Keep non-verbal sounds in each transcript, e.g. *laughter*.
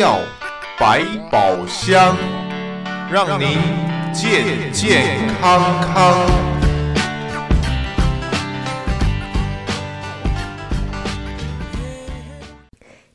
药百宝箱，让您健健康康。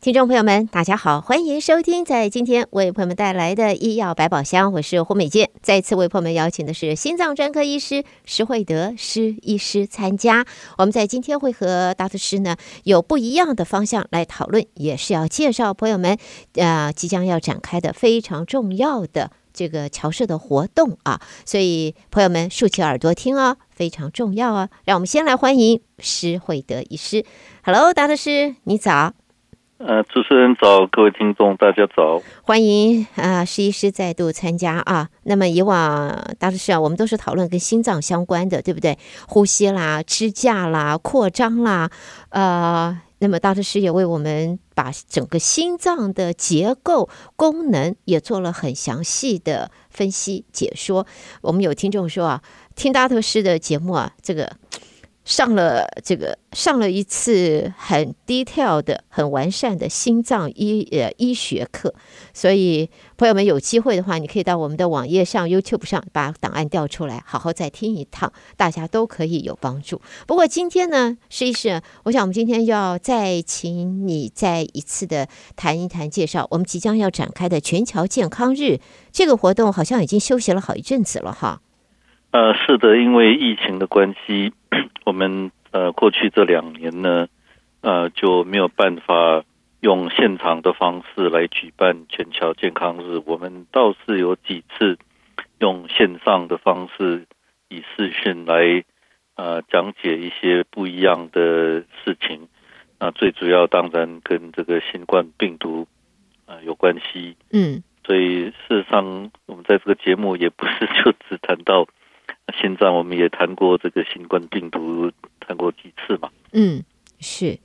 听众朋友们，大家好，欢迎收听在今天为朋友们带来的医药百宝箱，我是胡美健。再次为朋友们邀请的是心脏专科医师施惠德施医师参加。我们在今天会和大特师呢有不一样的方向来讨论，也是要介绍朋友们呃即将要展开的非常重要的这个侨社的活动啊，所以朋友们竖起耳朵听哦，非常重要哦。让我们先来欢迎施惠德医师。Hello，大特师，你早。呃，主持人早，各位听众大家早，欢迎啊，施医师再度参加啊。那么以往大特师啊，我们都是讨论跟心脏相关的，对不对？呼吸啦、支架啦、扩张啦，呃，那么大特师也为我们把整个心脏的结构功能也做了很详细的分析解说。我们有听众说啊，听大特师的节目啊，这个。上了这个上了一次很 detail 的、很完善的心脏医呃医学课，所以朋友们有机会的话，你可以到我们的网页上、YouTube 上把档案调出来，好好再听一趟，大家都可以有帮助。不过今天呢，施医师，我想我们今天要再请你再一次的谈一谈介绍我们即将要展开的全球健康日这个活动，好像已经休息了好一阵子了哈。呃，是的，因为疫情的关系。我们呃过去这两年呢，呃就没有办法用现场的方式来举办全侨健康日。我们倒是有几次用线上的方式，以视讯来呃讲解一些不一样的事情。那最主要当然跟这个新冠病毒呃有关系。嗯，所以事实上我们在这个节目也不是 *laughs* 就只谈到。现在我们也谈过这个新冠病毒，谈过几次嘛？嗯，是。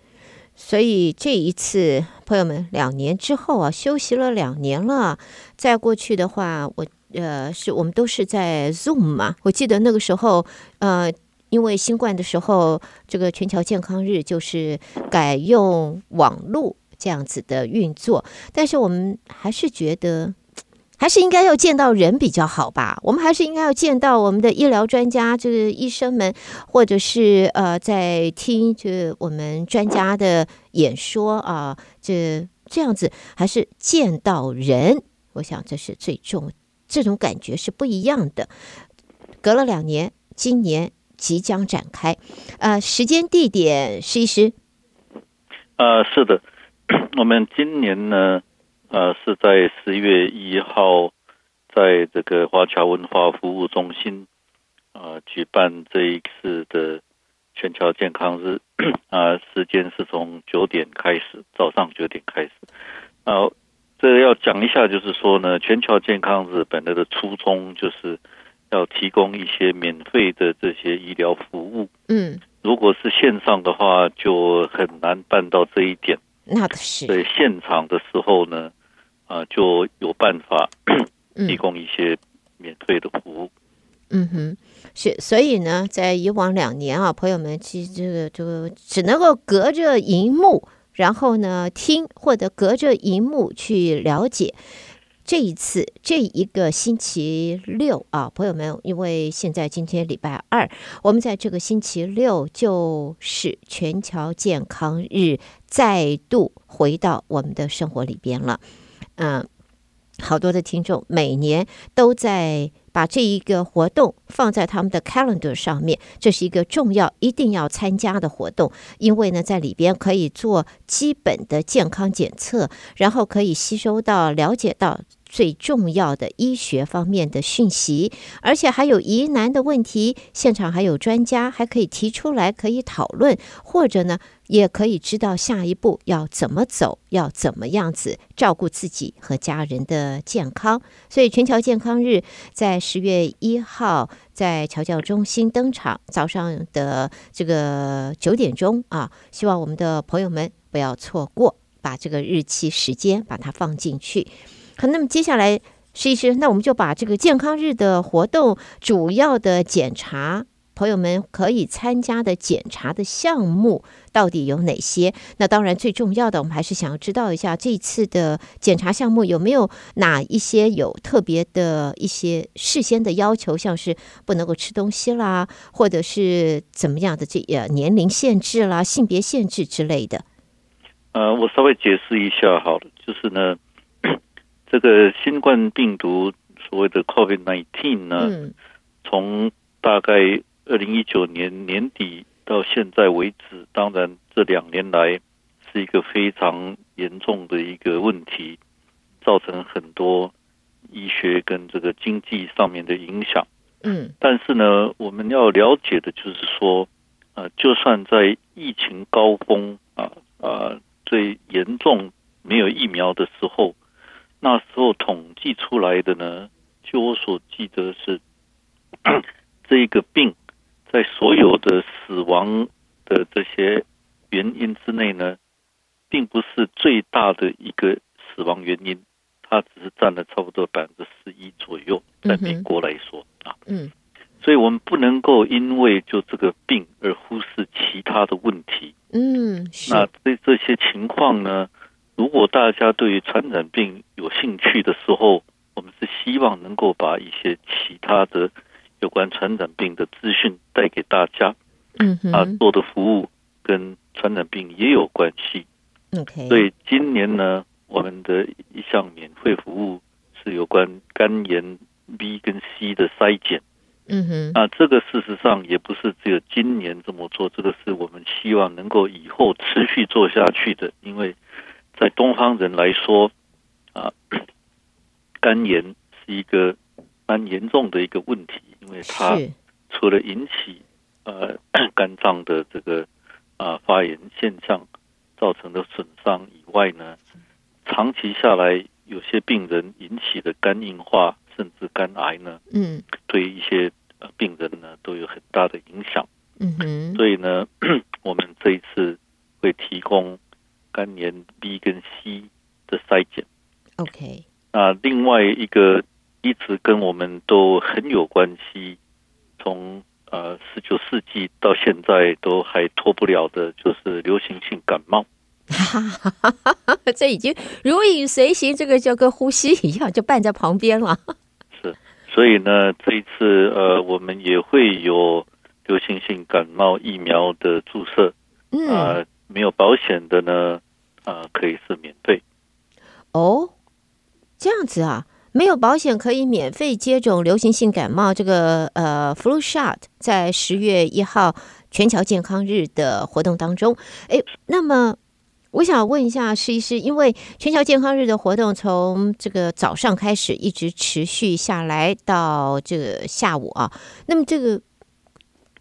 所以这一次，朋友们，两年之后啊，休息了两年了。再过去的话，我呃，是我们都是在 Zoom 嘛。我记得那个时候，呃，因为新冠的时候，这个全球健康日就是改用网络这样子的运作。但是我们还是觉得。还是应该要见到人比较好吧？我们还是应该要见到我们的医疗专家，就是医生们，或者是呃，在听就我们专家的演说啊，这这样子还是见到人。我想这是最重，这种感觉是不一样的。隔了两年，今年即将展开，呃，时间地点，施医师。呃，是的，我们今年呢。呃，是在十月一号，在这个华侨文化服务中心，呃，举办这一次的全球健康日。啊、呃，时间是从九点开始，早上九点开始。啊、呃，这个要讲一下，就是说呢，全球健康日本来的初衷就是要提供一些免费的这些医疗服务。嗯，如果是线上的话，就很难办到这一点。那可是。在现场的时候呢。啊，就有办法提供一些免费的服务。嗯哼，是，所以呢，在以往两年啊，朋友们其实这个这个只能够隔着荧幕，然后呢听，或者隔着荧幕去了解。这一次这一个星期六啊，朋友们，因为现在今天礼拜二，我们在这个星期六就是全球健康日，再度回到我们的生活里边了。嗯，好多的听众每年都在把这一个活动放在他们的 calendar 上面，这是一个重要、一定要参加的活动，因为呢，在里边可以做基本的健康检测，然后可以吸收到、了解到。最重要的医学方面的讯息，而且还有疑难的问题，现场还有专家，还可以提出来可以讨论，或者呢，也可以知道下一步要怎么走，要怎么样子照顾自己和家人的健康。所以全球健康日在十月一号在侨教中心登场，早上的这个九点钟啊，希望我们的朋友们不要错过，把这个日期时间把它放进去。好，那么接下来，施医师，那我们就把这个健康日的活动主要的检查朋友们可以参加的检查的项目到底有哪些？那当然最重要的，我们还是想要知道一下这次的检查项目有没有哪一些有特别的一些事先的要求，像是不能够吃东西啦，或者是怎么样的这呃年龄限制啦、性别限制之类的。呃，我稍微解释一下好了，就是呢，这个新冠病毒所谓的 COVID-19 呢，嗯、从大概二零一九年年底到现在为止，当然这两年来是一个非常严重的一个问题，造成很多医学跟这个经济上面的影响。嗯，但是呢，我们要了解的就是说，呃，就算在疫情高峰啊啊。呃最严重没有疫苗的时候，那时候统计出来的呢，据我所记得是，*clears throat* 这个病在所有的死亡的这些原因之内呢，并不是最大的一个死亡原因，它只是占了差不多百分之十一左右，在美国来说啊，嗯，所以我们不能够因为就这个病而忽视其他的问题。嗯，那这这些情况呢，如果大家对于传染病有兴趣的时候，我们是希望能够把一些其他的有关传染病的资讯带给大家。嗯哼，啊，做的服务跟传染病也有关系。OK，所以今年呢，我们的一项免费服务是有关肝炎 B 跟 C 的筛检。嗯哼，那这个事实上也不是只有今年这么做，这个是我们希望能够以后持续做下去的。因为在东方人来说，啊，*clears throat* 肝炎是一个蛮严重的一个问题，因为它除了引起呃 *clears throat* 肝脏的这个啊发炎现象造成的损伤以外呢，长期下来有些病人引起的肝硬化甚至肝癌呢，嗯，对一些呃。病人呢都有很大的影响，嗯哼，所以呢，*clears throat* 我们这一次会提供肝炎 B 跟 C 的筛检，OK。那另外一个一直跟我们都很有关系，从呃十九世纪到现在都还脱不了的，就是流行性感冒。*laughs* 这已经如影随形，这个就跟呼吸一样，就伴在旁边了。是所以呢，这一次呃，我们也会有流行性感冒疫苗的注射，嗯，呃，没有保险的呢，呃，可以是免费。哦，这样子啊，没有保险可以免费接种流行性感冒这个呃 flu shot，在十月一号全桥健康日的活动当中，哎，那么。我想问一下，是一是因为全桥健康日的活动从这个早上开始，一直持续下来到这个下午啊。那么这个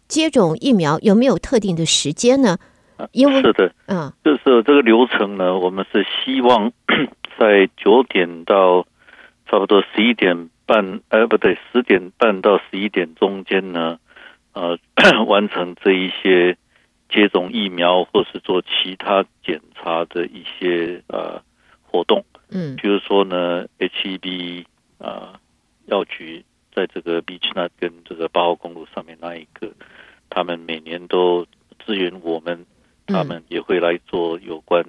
接种疫苗有没有特定的时间呢？因为是的，嗯，就是这个流程呢，我们是希望 *coughs* 在九点到差不多十一点半，呃，不对，十点半到十一点中间呢，呃，*coughs* 完成这一些。接种疫苗或是做其他检查的一些呃活动，嗯，比如说呢，H-E-B 啊药局在这个 Beachnut 跟这个八号公路上面那一个，他们每年都支援我们，他们也会来做有关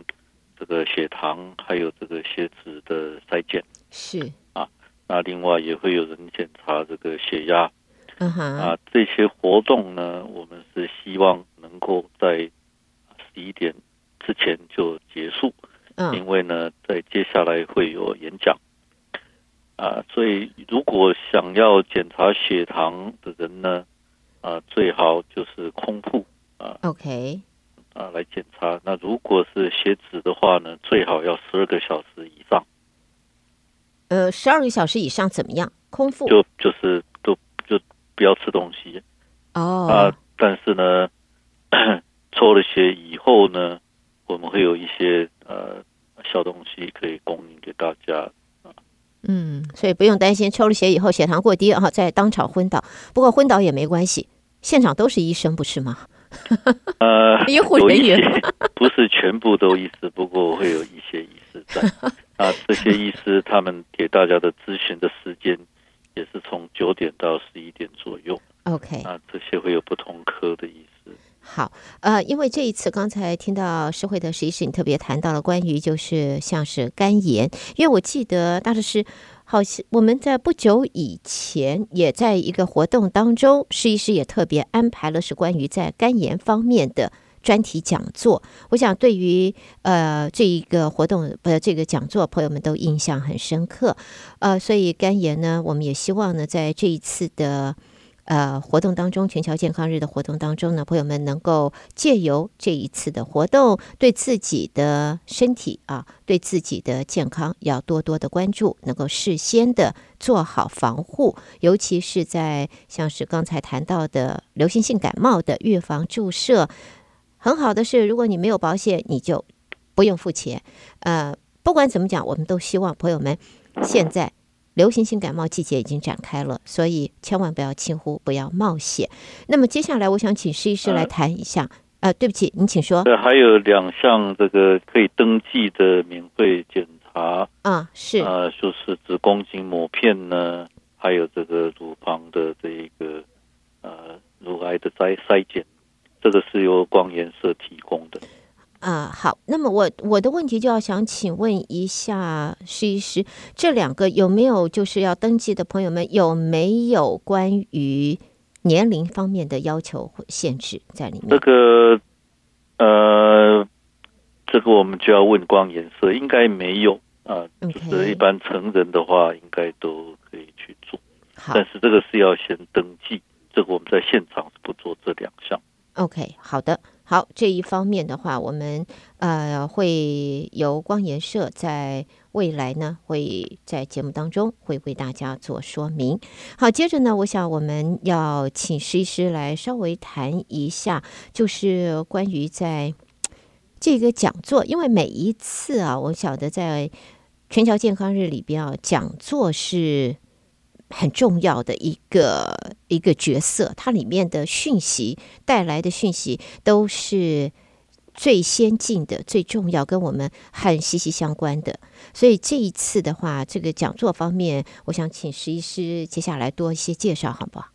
这个血糖还有这个血脂的筛检，是啊，那另外也会有人检查这个血压。嗯哼啊，这些活动呢，我们是希望能够在十一点之前就结束，uh. 因为呢，在接下来会有演讲。啊，所以如果想要检查血糖的人呢，啊，最好就是空腹啊，OK，啊来检查。那如果是血脂的话呢，最好要十二个小时以上。呃，十二个小时以上怎么样？空腹就就是都就。不要吃东西哦、oh. 啊！但是呢，*clears throat* 抽了血以后呢，我们会有一些呃小东西可以供应给大家啊。嗯，所以不用担心抽了血以后血糖过低啊，再当场昏倒。不过昏倒也没关系，现场都是医生，不是吗？呃，*laughs* 医护人员不是全部都医师，不过会有一些医师在啊。*laughs* 这些医师他们给大家的咨询的时间。也是从九点到十一点左右。OK，啊，这些会有不同科的意思。好，呃，因为这一次刚才听到施惠德医师，你特别谈到了关于就是像是肝炎，因为我记得大致是好像我们在不久以前也在一个活动当中，施医师也特别安排了是关于在肝炎方面的专题讲座。我想对于呃这一个活动呃这个讲座，朋友们都印象很深刻。呃，所以肝炎呢，我们也希望呢，在这一次的。呃，活动当中，全球健康日的活动当中呢，朋友们能够借由这一次的活动，对自己的身体啊，对自己的健康要多多的关注，能够事先的做好防护，尤其是在像是刚才谈到的流行性感冒的预防注射，很好的是，如果你没有保险，你就不用付钱。呃，不管怎么讲，我们都希望朋友们现在。流行性感冒季节已经展开了，所以千万不要轻忽，不要冒险。那么接下来，我想请施医师来谈一下。呃，呃，对不起，您请说。呃，还有两项这个可以登记的免费检查啊，是呃，就是子宫颈抹片呢，还有这个乳房的这一个呃乳癌的筛筛检，这个是由光研社提供的。啊、呃，好，那么我我的问题就要想请问一下施医师，这两个有没有就是要登记的朋友们有没有关于年龄方面的要求或限制在里面？这个呃，这个我们就要问光颜色，应该没有啊，呃 Okay. 就是一般成人的话应该都可以去做，好但是这个是要先登记，这个我们在现场是不做这两项。OK，好的。好，这一方面的话，我们呃会由光研社在未来呢，会在节目当中会为大家做说明。好，接着呢，我想我们要请施医师来稍微谈一下，就是关于在这个讲座，因为每一次啊，我晓得在全球健康日里边啊，讲座是。很重要的一个一个角色，它里面的讯息带来的讯息都是最先进的、最重要，跟我们很息息相关的。所以这一次的话，这个讲座方面，我想请石医师接下来多一些介绍，好不好？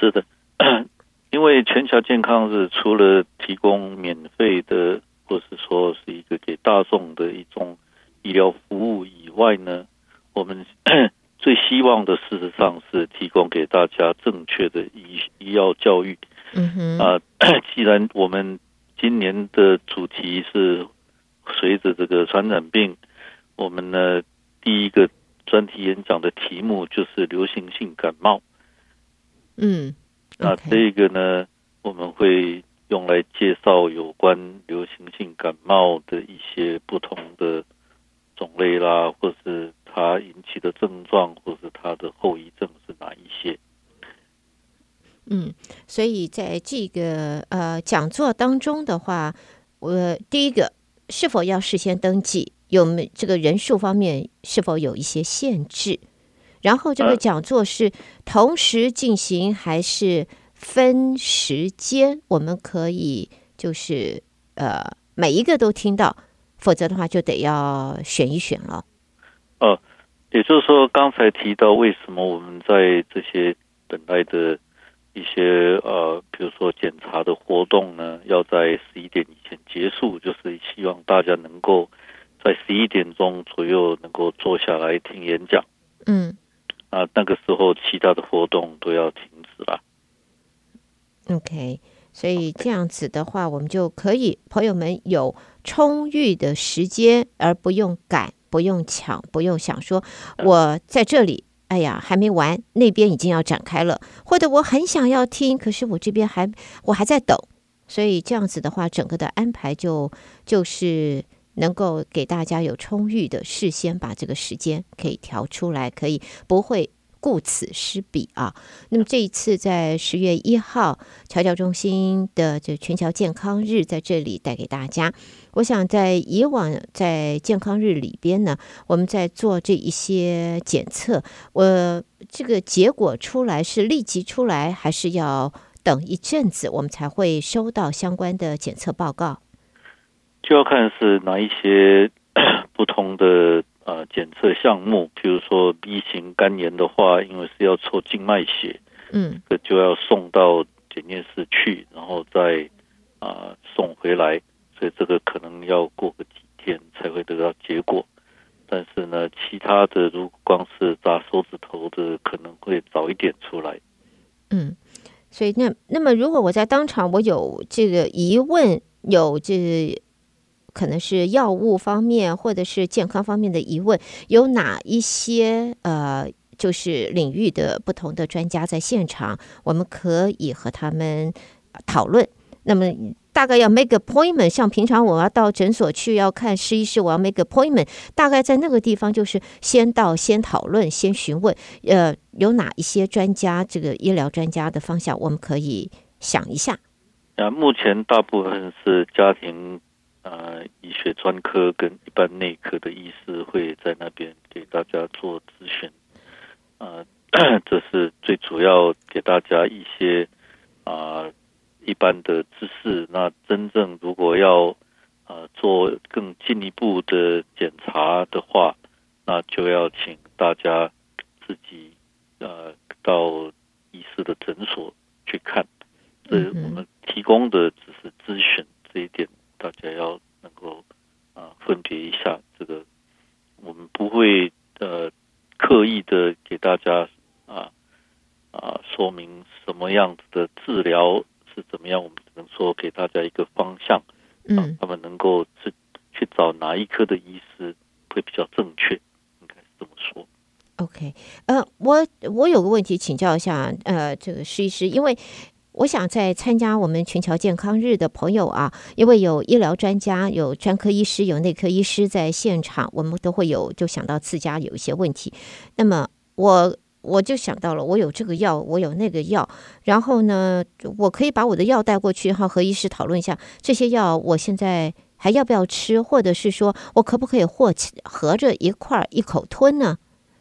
是的，*coughs* 因为全球健康日除了提供免费的，或是说是一个给大众的一种医疗服务以外呢，我们。最希望的，事实上是提供给大家正确的医医药教育。嗯哼，啊，*coughs* 既然我们今年的主题是随着这个传染病，我们呢第一个专题演讲的题目就是流行性感冒。嗯，那这个呢，我们会用来介绍有关流行性感冒的一些不同的种类啦，或是。它引起的症状，或是它的后遗症是哪一些？嗯，所以在这个呃讲座当中的话，我第一个是否要事先登记？有没这个人数方面是否有一些限制？然后这个讲座是同时进行还是分时间？我们可以就是呃每一个都听到，否则的话就得要选一选了。呃，也就是说，刚才提到为什么我们在这些等待的一些呃，比如说检查的活动呢，要在十一点以前结束，就是希望大家能够在十一点钟左右能够坐下来听演讲。嗯，啊，那个时候其他的活动都要停止了。OK，所以这样子的话，我们就可以朋友们有充裕的时间，而不用赶。不用抢，不用想说，我在这里，哎呀，还没完，那边已经要展开了，或者我很想要听，可是我这边还我还在等，所以这样子的话，整个的安排就就是能够给大家有充裕的事先把这个时间可以调出来，可以不会。顾此失彼啊！那么这一次在十月一号，侨教中心的这全桥健康日在这里带给大家。我想在以往在健康日里边呢，我们在做这一些检测，我这个结果出来是立即出来，还是要等一阵子，我们才会收到相关的检测报告？就要看是哪一些 *coughs* 不同的。呃，检测项目，譬如说 B 型肝炎的话，因为是要抽静脉血，嗯，这就要送到检验室去，然后再啊、呃、送回来，所以这个可能要过个几天才会得到结果。但是呢，其他的如果光是扎手指头的，可能会早一点出来。嗯，所以那那么如果我在当场我有这个疑问，有这个、可能是药物方面或者是健康方面的疑问，有哪一些呃，就是领域的不同的专家在现场，我们可以和他们讨论。那么。大概要 make appointment，像平常我要到诊所去要看施医师，我要 make appointment，大概在那个地方就是先到先讨论先询问，呃，有哪一些专家这个医疗专家的方向，我们可以想一下。啊，目前大部分是家庭呃医学专科跟一般内科的医师会在那边给大家做咨询，呃，*coughs* 这是最主要给大家一些啊。呃一般的知识，那真正如果要呃做更进一步的检查的话，那就要请大家自己呃到医师的诊所去看。这我们提供的只是咨询，这一点大家要能够啊、分别一下。这个我们不会呃刻意的给大家啊啊、说明什么样子的治疗。是怎么样？我们只能说给大家一个方向，嗯，他们能够去去找哪一科的医师会比较正确，应该是这么说。OK，呃，我我有个问题请教一下，呃，这个徐医师，因为我想在参加我们全球健康日的朋友啊，因为有医疗专家、有专科医师、有内科医师在现场，我们都会有就想到自家有一些问题，那么我。我就想到了，我有这个药，我有那个药，然后呢，我可以把我的药带过去，然后和医师讨论一下这些药我现在还要不要吃，或者是说我可不可以和合着一块儿一口吞呢？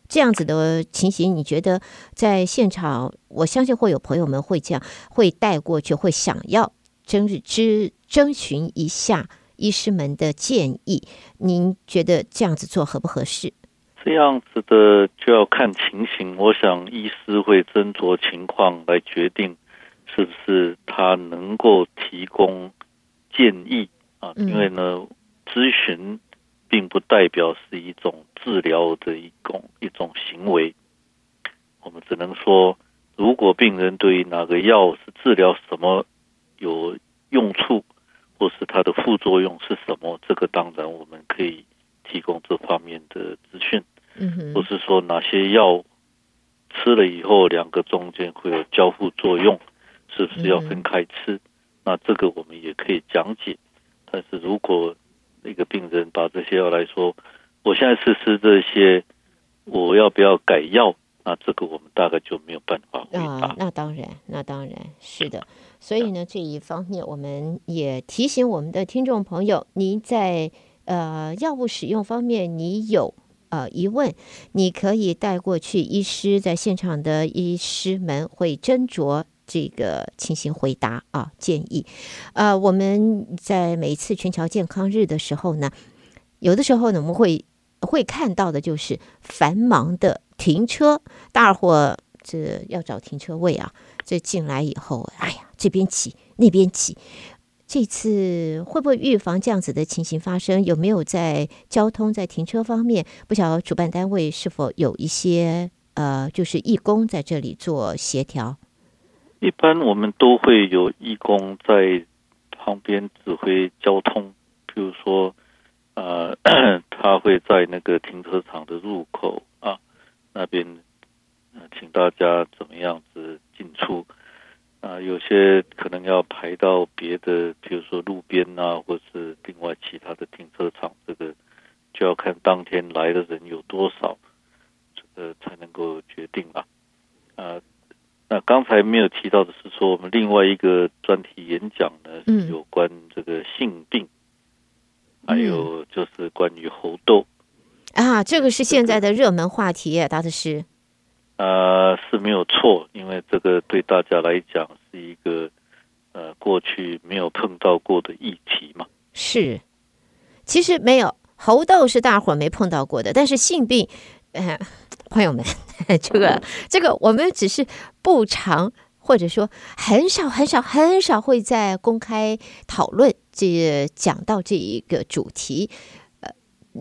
这样子的情形，你觉得在现场，我相信会有朋友们会这样，会带过去，会想要征知征询一下医师们的建议。您觉得这样子做合不合适？这样子的就要看情形，我想医师会斟酌情况来决定，是不是他能够提供建议啊？因为呢，咨询并不代表是一种治疗的一种一种行为，我们只能说，如果病人对于哪个药是治疗什么有用处，或是它的副作用是什么，这个当然我们可以提供这方面的资讯。嗯，或是说哪些药吃了以后，两个中间会有交互作用，是不是要分开吃？那这个我们也可以讲解。但是如果那个病人把这些药来说，我现在是吃这些，我要不要改药？那这个我们大概就没有办法回答。啊，那当然，那当然是的。*laughs* 所以呢，这一方面我们也提醒我们的听众朋友，您在呃药物使用方面，你有。呃，疑问你可以带过去，医师在现场的医师们会斟酌这个情形回答啊建议。呃，我们在每次全侨健康日的时候呢，有的时候呢，我们会会看到的就是繁忙的停车，大伙这要找停车位啊，这进来以后，哎呀，这边挤，那边挤。这次会不会预防这样子的情形发生？有没有在交通、在停车方面，不晓得主办单位是否有一些呃，就是义工在这里做协调？一般我们都会有义工在旁边指挥交通，比如说呃，*coughs* 他会在那个停车场的入口啊那边，呃，请大家怎么样子进出。啊，有些可能要排到别的，比如说路边啊，或是另外其他的停车场，这个就要看当天来的人有多少，这个才能够决定了。啊，那刚才没有提到的是说，我们另外一个专题演讲呢，是有关这个性病，还有就是关于猴痘。啊，这个是现在的热门话题，大律师。呃，是没有错，因为这个对大家来讲是一个呃过去没有碰到过的议题嘛。是，其实没有猴痘是大伙儿没碰到过的，但是性病，呃，朋友们，*laughs* 这个这个我们只是不常，或者说很少很少很少会在公开讨论这讲到这一个主题，呃，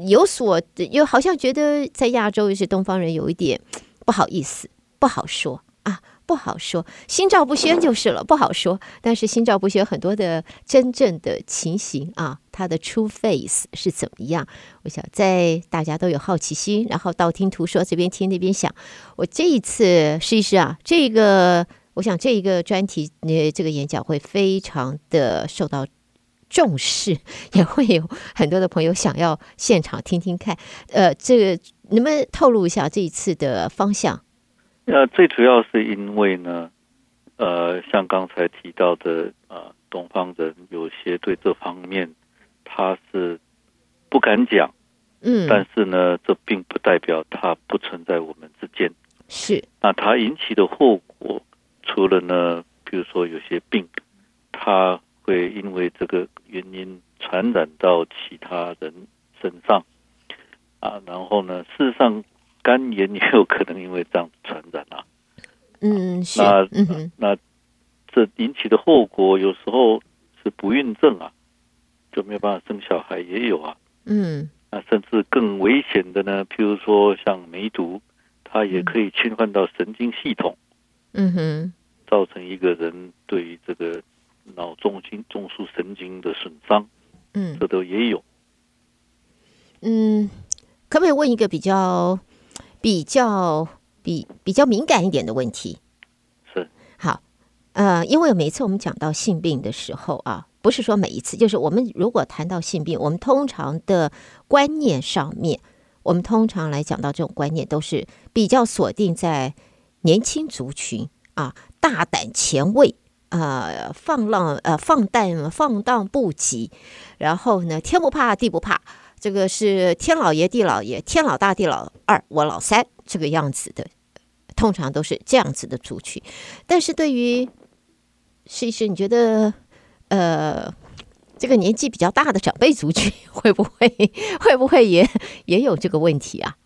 有所又好像觉得在亚洲有些东方人有一点不好意思，不好说啊。不好说，心照不宣就是了，不好说。但是心照不宣很多的真正的情形啊，它的 true face 是怎么样？我想在大家都有好奇心，然后道听途说，这边听那边想。我这一次试一试啊，这个我想这一个专题，呃，这个演讲会非常的受到重视，*laughs* 也会有很多的朋友想要现场听听看。呃，这个能不能透露一下这一次的方向？那最主要是因为呢，呃，像刚才提到的，呃，东方人有些对这方面他是不敢讲，嗯，但是呢，这并不代表它不存在我们之间。是，那它引起的后果，除了呢，比如说有些病，它会因为这个原因传染到其他人身上，啊，然后呢，事实上。肝炎也有可能因为这样子传染啊，嗯，是，那嗯那这引起的后果有时候是不孕症啊，就没有办法生小孩也有啊，嗯，那甚至更危险的呢，譬如说像梅毒，它也可以侵犯到神经系统，嗯哼，造成一个人对于这个脑中心中枢神经的损伤，嗯，这都也有，嗯，可不可以问一个比较？比较比比较敏感一点的问题是好，呃，因为每一次我们讲到性病的时候啊，不是说每一次，就是我们如果谈到性病，我们通常的观念上面，我们通常来讲到这种观念都是比较锁定在年轻族群啊，大胆前卫啊、呃，放浪呃放荡放荡不羁，然后呢，天不怕地不怕。这个是天老爷地老爷，天老大地老二，我老三，这个样子的，通常都是这样子的族群。但是对于试一试，你觉得呃，这个年纪比较大的长辈族群 *laughs* 会不会会不会也也有这个问题啊？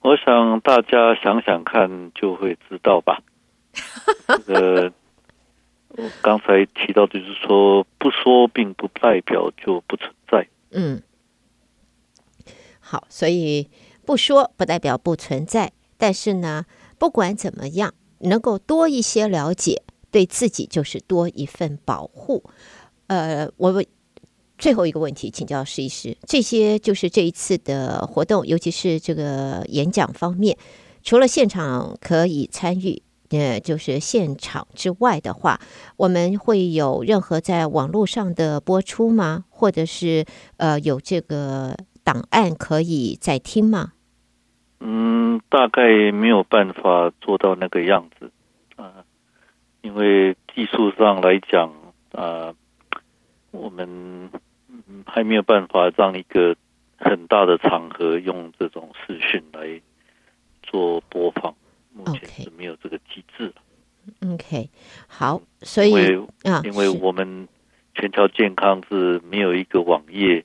我想大家想想看就会知道吧。呃，我刚才提到就是说，不说并不代表就不存在。嗯。好，所以不说不代表不存在，但是呢，不管怎么样，能够多一些了解，对自己就是多一份保护。呃，我最后一个问题请教试一试，这些就是这一次的活动，尤其是这个演讲方面，除了现场可以参与，呃，就是现场之外的话，我们会有任何在网络上的播出吗？或者是呃，有这个？档案可以再听吗？嗯，大概没有办法做到那个样子啊，因为技术上来讲啊，我们还没有办法让一个很大的场合用这种视讯来做播放，目前是没有这个机制。OK，好，所以啊，因为我们全球健康是没有一个网页，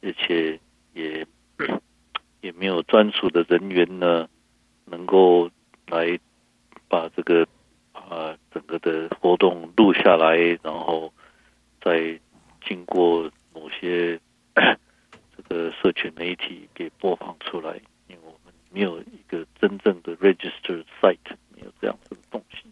而且。也 *coughs* 也没有专属的人员呢，能够来把这个啊、整个的活动录下来，然后再经过某些 *coughs* 这个社群媒体给播放出来。因为我们没有一个真正的 register site，没有这样子的东西。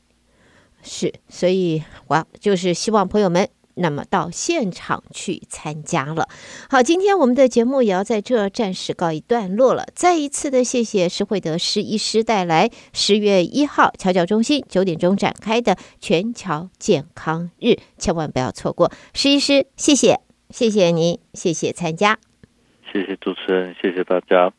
是，所以我就是希望朋友们。那么到现场去参加了。好，今天我们的节目也要在这暂时告一段落了。再一次的谢谢施惠德施医师带来十月一号侨教中心九点钟展开的全桥健康日，千万不要错过。施医师，谢谢，谢谢您，谢谢参加，谢谢主持人，谢谢大家。